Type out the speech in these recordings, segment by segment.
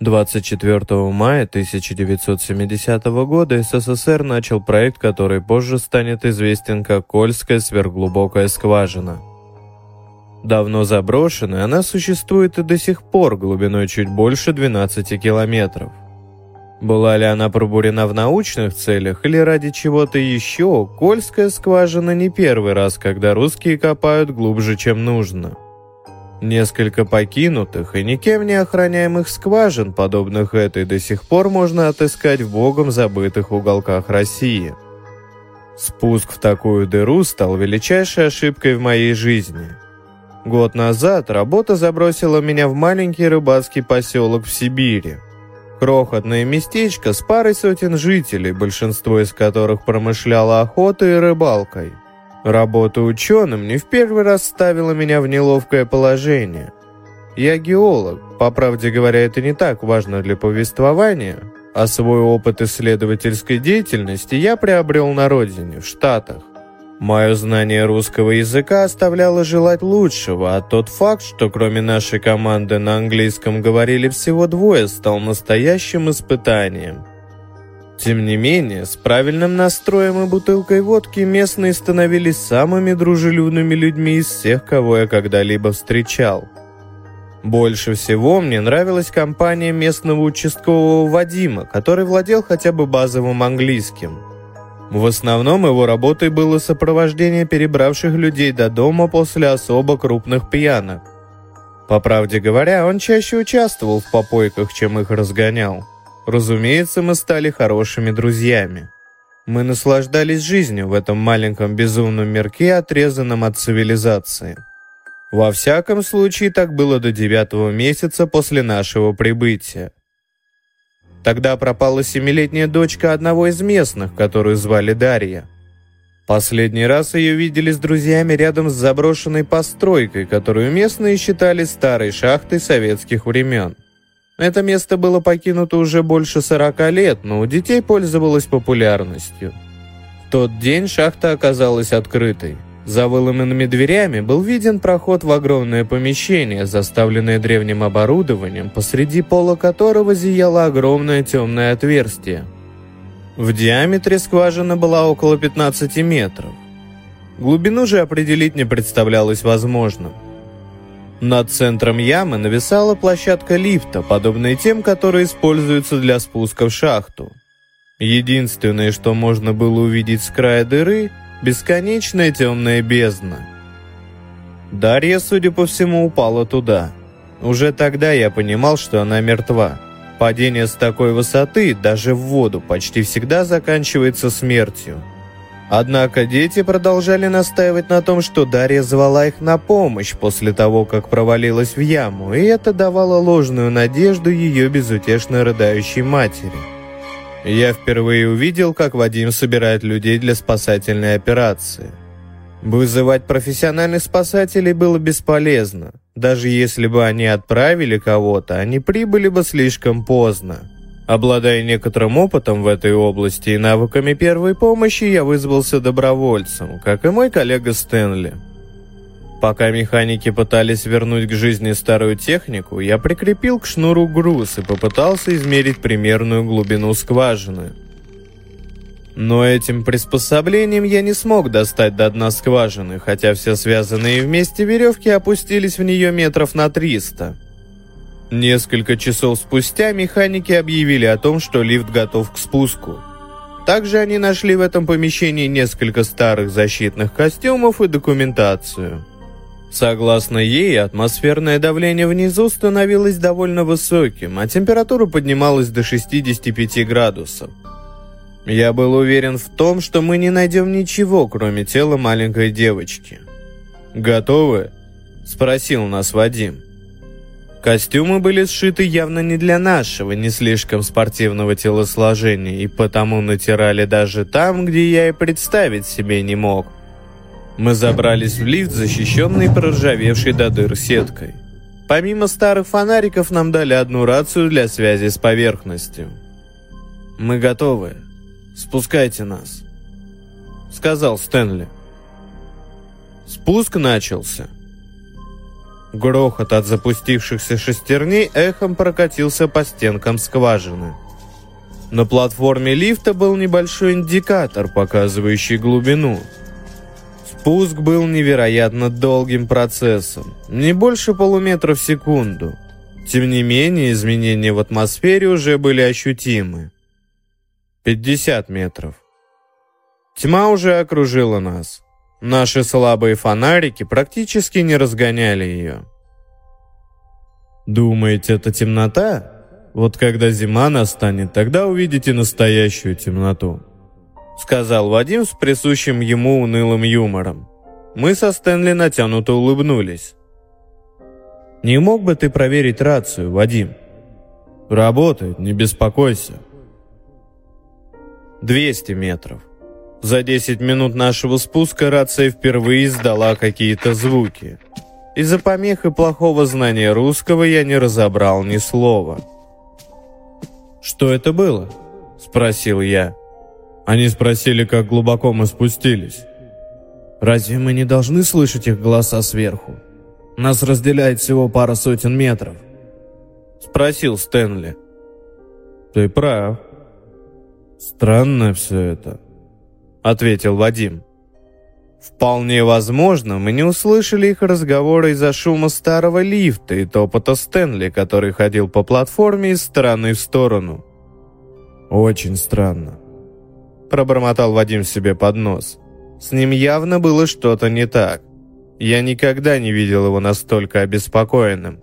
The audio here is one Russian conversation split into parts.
24 мая 1970 года СССР начал проект, который позже станет известен как Кольская сверхглубокая скважина. Давно заброшенная, она существует и до сих пор глубиной чуть больше 12 километров. Была ли она пробурена в научных целях или ради чего-то еще, Кольская скважина не первый раз, когда русские копают глубже, чем нужно. Несколько покинутых и никем не охраняемых скважин, подобных этой, до сих пор можно отыскать в богом забытых уголках России. Спуск в такую дыру стал величайшей ошибкой в моей жизни. Год назад работа забросила меня в маленький рыбацкий поселок в Сибири – Крохотное местечко с парой сотен жителей, большинство из которых промышляло охотой и рыбалкой. Работа ученым не в первый раз ставила меня в неловкое положение. Я геолог, по правде говоря, это не так важно для повествования, а свой опыт исследовательской деятельности я приобрел на родине, в Штатах. Мое знание русского языка оставляло желать лучшего, а тот факт, что кроме нашей команды на английском говорили всего двое, стал настоящим испытанием. Тем не менее, с правильным настроем и бутылкой водки местные становились самыми дружелюбными людьми из всех, кого я когда-либо встречал. Больше всего мне нравилась компания местного участкового Вадима, который владел хотя бы базовым английским – в основном его работой было сопровождение перебравших людей до дома после особо крупных пьянок. По правде говоря, он чаще участвовал в попойках, чем их разгонял. Разумеется, мы стали хорошими друзьями. Мы наслаждались жизнью в этом маленьком безумном мирке, отрезанном от цивилизации. Во всяком случае, так было до девятого месяца после нашего прибытия. Тогда пропала семилетняя дочка одного из местных, которую звали Дарья. Последний раз ее видели с друзьями рядом с заброшенной постройкой, которую местные считали старой шахтой советских времен. Это место было покинуто уже больше 40 лет, но у детей пользовалось популярностью. В тот день шахта оказалась открытой. За выломанными дверями был виден проход в огромное помещение, заставленное древним оборудованием, посреди пола которого зияло огромное темное отверстие. В диаметре скважина была около 15 метров. Глубину же определить не представлялось возможным. Над центром ямы нависала площадка лифта, подобная тем, которые используются для спуска в шахту. Единственное, что можно было увидеть с края дыры – Бесконечная темная бездна. Дарья, судя по всему, упала туда. Уже тогда я понимал, что она мертва. Падение с такой высоты, даже в воду, почти всегда заканчивается смертью. Однако дети продолжали настаивать на том, что Дарья звала их на помощь после того, как провалилась в яму, и это давало ложную надежду ее безутешно рыдающей матери. Я впервые увидел, как Вадим собирает людей для спасательной операции. Вызывать профессиональных спасателей было бесполезно. Даже если бы они отправили кого-то, они прибыли бы слишком поздно. Обладая некоторым опытом в этой области и навыками первой помощи, я вызвался добровольцем, как и мой коллега Стэнли. Пока механики пытались вернуть к жизни старую технику, я прикрепил к шнуру груз и попытался измерить примерную глубину скважины. Но этим приспособлением я не смог достать до дна скважины, хотя все связанные вместе веревки опустились в нее метров на 300. Несколько часов спустя механики объявили о том, что лифт готов к спуску. Также они нашли в этом помещении несколько старых защитных костюмов и документацию. Согласно ей, атмосферное давление внизу становилось довольно высоким, а температура поднималась до 65 градусов. Я был уверен в том, что мы не найдем ничего, кроме тела маленькой девочки. «Готовы?» – спросил нас Вадим. Костюмы были сшиты явно не для нашего, не слишком спортивного телосложения, и потому натирали даже там, где я и представить себе не мог – мы забрались в лифт, защищенный проржавевшей до дыр сеткой. Помимо старых фонариков нам дали одну рацию для связи с поверхностью. «Мы готовы. Спускайте нас», — сказал Стэнли. Спуск начался. Грохот от запустившихся шестерней эхом прокатился по стенкам скважины. На платформе лифта был небольшой индикатор, показывающий глубину. Спуск был невероятно долгим процессом, не больше полуметра в секунду. Тем не менее, изменения в атмосфере уже были ощутимы. 50 метров. Тьма уже окружила нас. Наши слабые фонарики практически не разгоняли ее. Думаете, это темнота? Вот когда зима настанет, тогда увидите настоящую темноту. Сказал Вадим с присущим ему унылым юмором. Мы со Стэнли натянуто улыбнулись. «Не мог бы ты проверить рацию, Вадим?» «Работает, не беспокойся». 200 метров. За 10 минут нашего спуска рация впервые издала какие-то звуки. Из-за помех и плохого знания русского я не разобрал ни слова. «Что это было?» – спросил я. Они спросили, как глубоко мы спустились. «Разве мы не должны слышать их голоса сверху? Нас разделяет всего пара сотен метров», – спросил Стэнли. «Ты прав. Странно все это», — ответил Вадим. Вполне возможно, мы не услышали их разговора из-за шума старого лифта и топота Стэнли, который ходил по платформе из стороны в сторону. «Очень странно», — пробормотал Вадим себе под нос. С ним явно было что-то не так. Я никогда не видел его настолько обеспокоенным.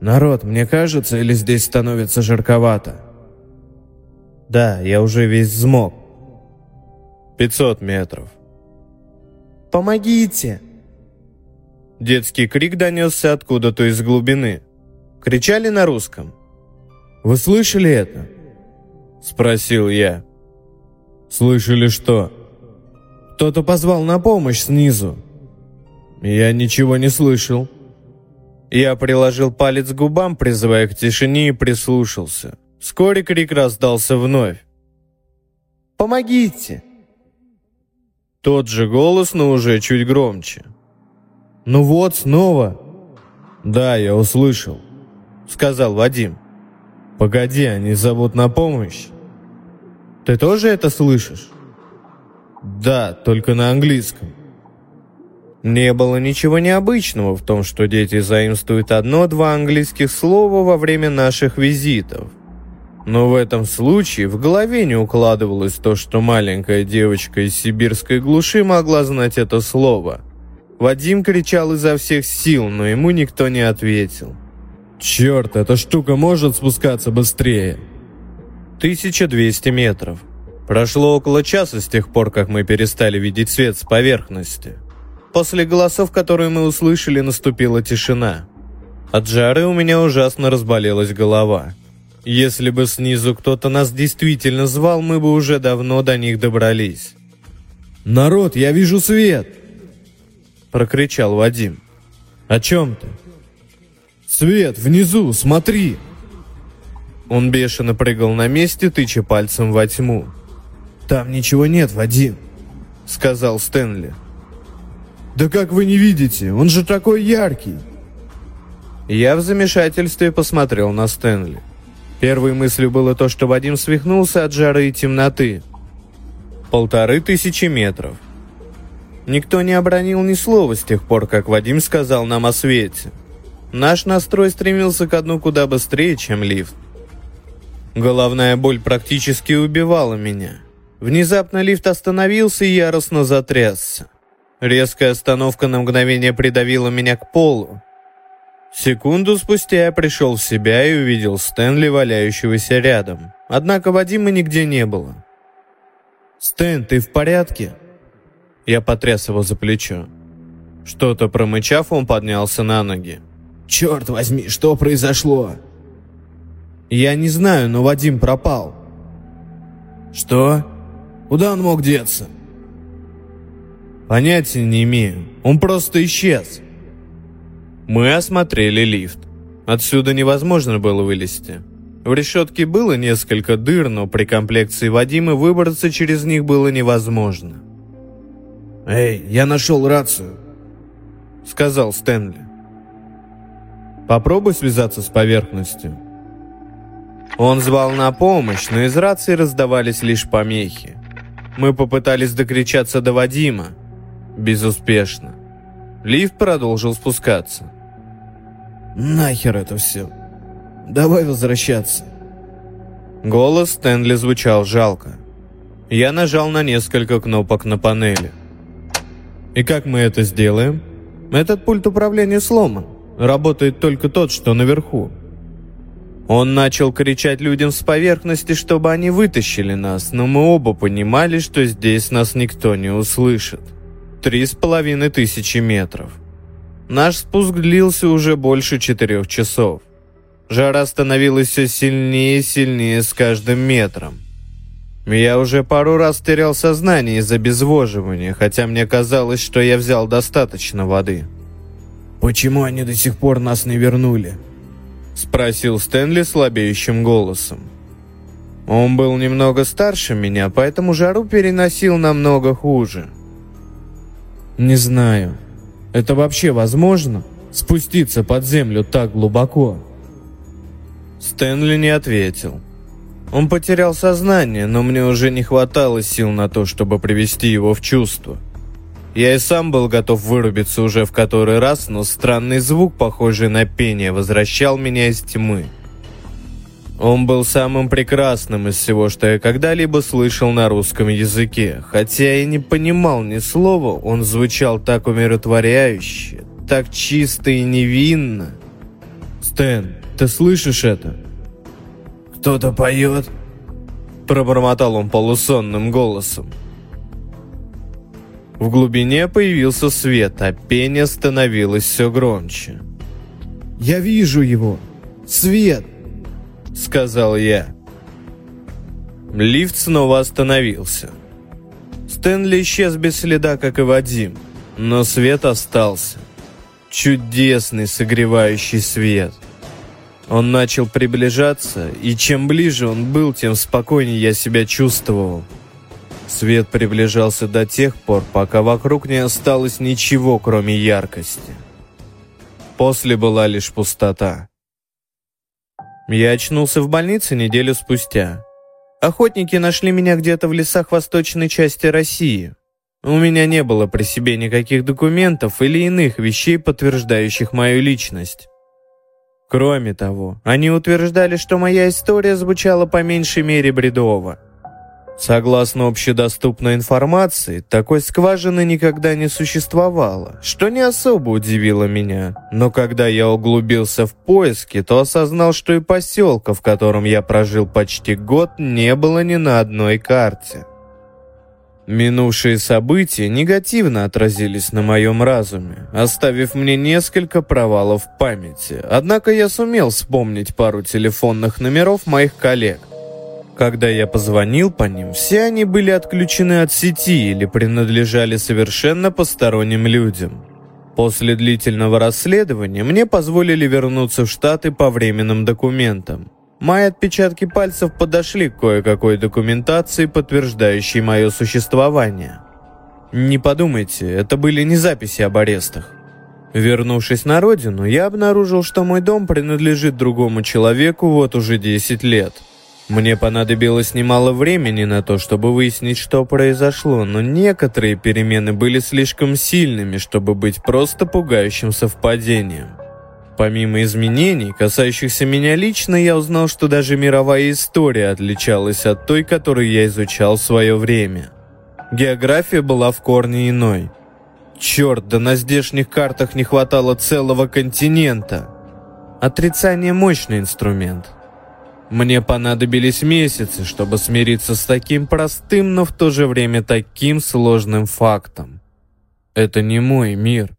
«Народ, мне кажется, или здесь становится жарковато?» «Да, я уже весь взмок», 500 метров. «Помогите!» Детский крик донесся откуда-то из глубины. Кричали на русском. «Вы слышали это?» Спросил я. «Слышали что?» «Кто-то позвал на помощь снизу». «Я ничего не слышал». Я приложил палец к губам, призывая к тишине, и прислушался. Вскоре крик раздался вновь. «Помогите!» Тот же голос, но уже чуть громче. «Ну вот, снова!» «Да, я услышал», — сказал Вадим. «Погоди, они зовут на помощь». «Ты тоже это слышишь?» «Да, только на английском». Не было ничего необычного в том, что дети заимствуют одно-два английских слова во время наших визитов — но в этом случае в голове не укладывалось то, что маленькая девочка из сибирской глуши могла знать это слово. Вадим кричал изо всех сил, но ему никто не ответил. «Черт, эта штука может спускаться быстрее!» 1200 метров. Прошло около часа с тех пор, как мы перестали видеть свет с поверхности. После голосов, которые мы услышали, наступила тишина. От жары у меня ужасно разболелась голова. Если бы снизу кто-то нас действительно звал, мы бы уже давно до них добрались. «Народ, я вижу свет!» Прокричал Вадим. «О чем ты?» «Свет, внизу, смотри!» Он бешено прыгал на месте, тыча пальцем во тьму. «Там ничего нет, Вадим», — сказал Стэнли. «Да как вы не видите? Он же такой яркий!» Я в замешательстве посмотрел на Стэнли. Первой мыслью было то, что Вадим свихнулся от жары и темноты. Полторы тысячи метров. Никто не обронил ни слова с тех пор, как Вадим сказал нам о свете. Наш настрой стремился к дну куда быстрее, чем лифт. Головная боль практически убивала меня. Внезапно лифт остановился и яростно затрясся. Резкая остановка на мгновение придавила меня к полу. Секунду спустя я пришел в себя и увидел Стэнли, валяющегося рядом. Однако Вадима нигде не было. «Стэн, ты в порядке?» Я потряс его за плечо. Что-то промычав, он поднялся на ноги. «Черт возьми, что произошло?» «Я не знаю, но Вадим пропал». «Что? Куда он мог деться?» «Понятия не имею. Он просто исчез». Мы осмотрели лифт. Отсюда невозможно было вылезти. В решетке было несколько дыр, но при комплекции Вадима выбраться через них было невозможно. «Эй, я нашел рацию», — сказал Стэнли. Попробуй связаться с поверхностью. Он звал на помощь, но из рации раздавались лишь помехи. Мы попытались докричаться до Вадима. Безуспешно. Лифт продолжил спускаться. Нахер это все. Давай возвращаться. Голос Стэнли звучал жалко. Я нажал на несколько кнопок на панели. И как мы это сделаем? Этот пульт управления сломан. Работает только тот, что наверху. Он начал кричать людям с поверхности, чтобы они вытащили нас, но мы оба понимали, что здесь нас никто не услышит. Три с половиной тысячи метров. Наш спуск длился уже больше четырех часов. Жара становилась все сильнее и сильнее с каждым метром. Я уже пару раз терял сознание из-за обезвоживания, хотя мне казалось, что я взял достаточно воды. «Почему они до сих пор нас не вернули?» — спросил Стэнли слабеющим голосом. Он был немного старше меня, поэтому жару переносил намного хуже. «Не знаю. Это вообще возможно? Спуститься под землю так глубоко?» Стэнли не ответил. Он потерял сознание, но мне уже не хватало сил на то, чтобы привести его в чувство. Я и сам был готов вырубиться уже в который раз, но странный звук, похожий на пение, возвращал меня из тьмы. Он был самым прекрасным из всего, что я когда-либо слышал на русском языке. Хотя я не понимал ни слова, он звучал так умиротворяюще, так чисто и невинно. «Стэн, ты слышишь это?» «Кто-то поет?» Пробормотал он полусонным голосом. В глубине появился свет, а пение становилось все громче. «Я вижу его! Свет!» — сказал я. Лифт снова остановился. Стэнли исчез без следа, как и Вадим, но свет остался. Чудесный согревающий свет. Он начал приближаться, и чем ближе он был, тем спокойнее я себя чувствовал. Свет приближался до тех пор, пока вокруг не осталось ничего, кроме яркости. После была лишь пустота. Я очнулся в больнице неделю спустя. Охотники нашли меня где-то в лесах восточной части России. У меня не было при себе никаких документов или иных вещей, подтверждающих мою личность. Кроме того, они утверждали, что моя история звучала по меньшей мере бредово. Согласно общедоступной информации, такой скважины никогда не существовало, что не особо удивило меня. Но когда я углубился в поиски, то осознал, что и поселка, в котором я прожил почти год, не было ни на одной карте. Минувшие события негативно отразились на моем разуме, оставив мне несколько провалов в памяти. Однако я сумел вспомнить пару телефонных номеров моих коллег. Когда я позвонил по ним, все они были отключены от сети или принадлежали совершенно посторонним людям. После длительного расследования мне позволили вернуться в Штаты по временным документам. Мои отпечатки пальцев подошли к кое-какой документации, подтверждающей мое существование. Не подумайте, это были не записи об арестах. Вернувшись на родину, я обнаружил, что мой дом принадлежит другому человеку вот уже 10 лет – мне понадобилось немало времени на то, чтобы выяснить, что произошло, но некоторые перемены были слишком сильными, чтобы быть просто пугающим совпадением. Помимо изменений, касающихся меня лично, я узнал, что даже мировая история отличалась от той, которую я изучал в свое время. География была в корне иной. Черт, да на здешних картах не хватало целого континента. Отрицание – мощный инструмент – мне понадобились месяцы, чтобы смириться с таким простым, но в то же время таким сложным фактом. Это не мой мир.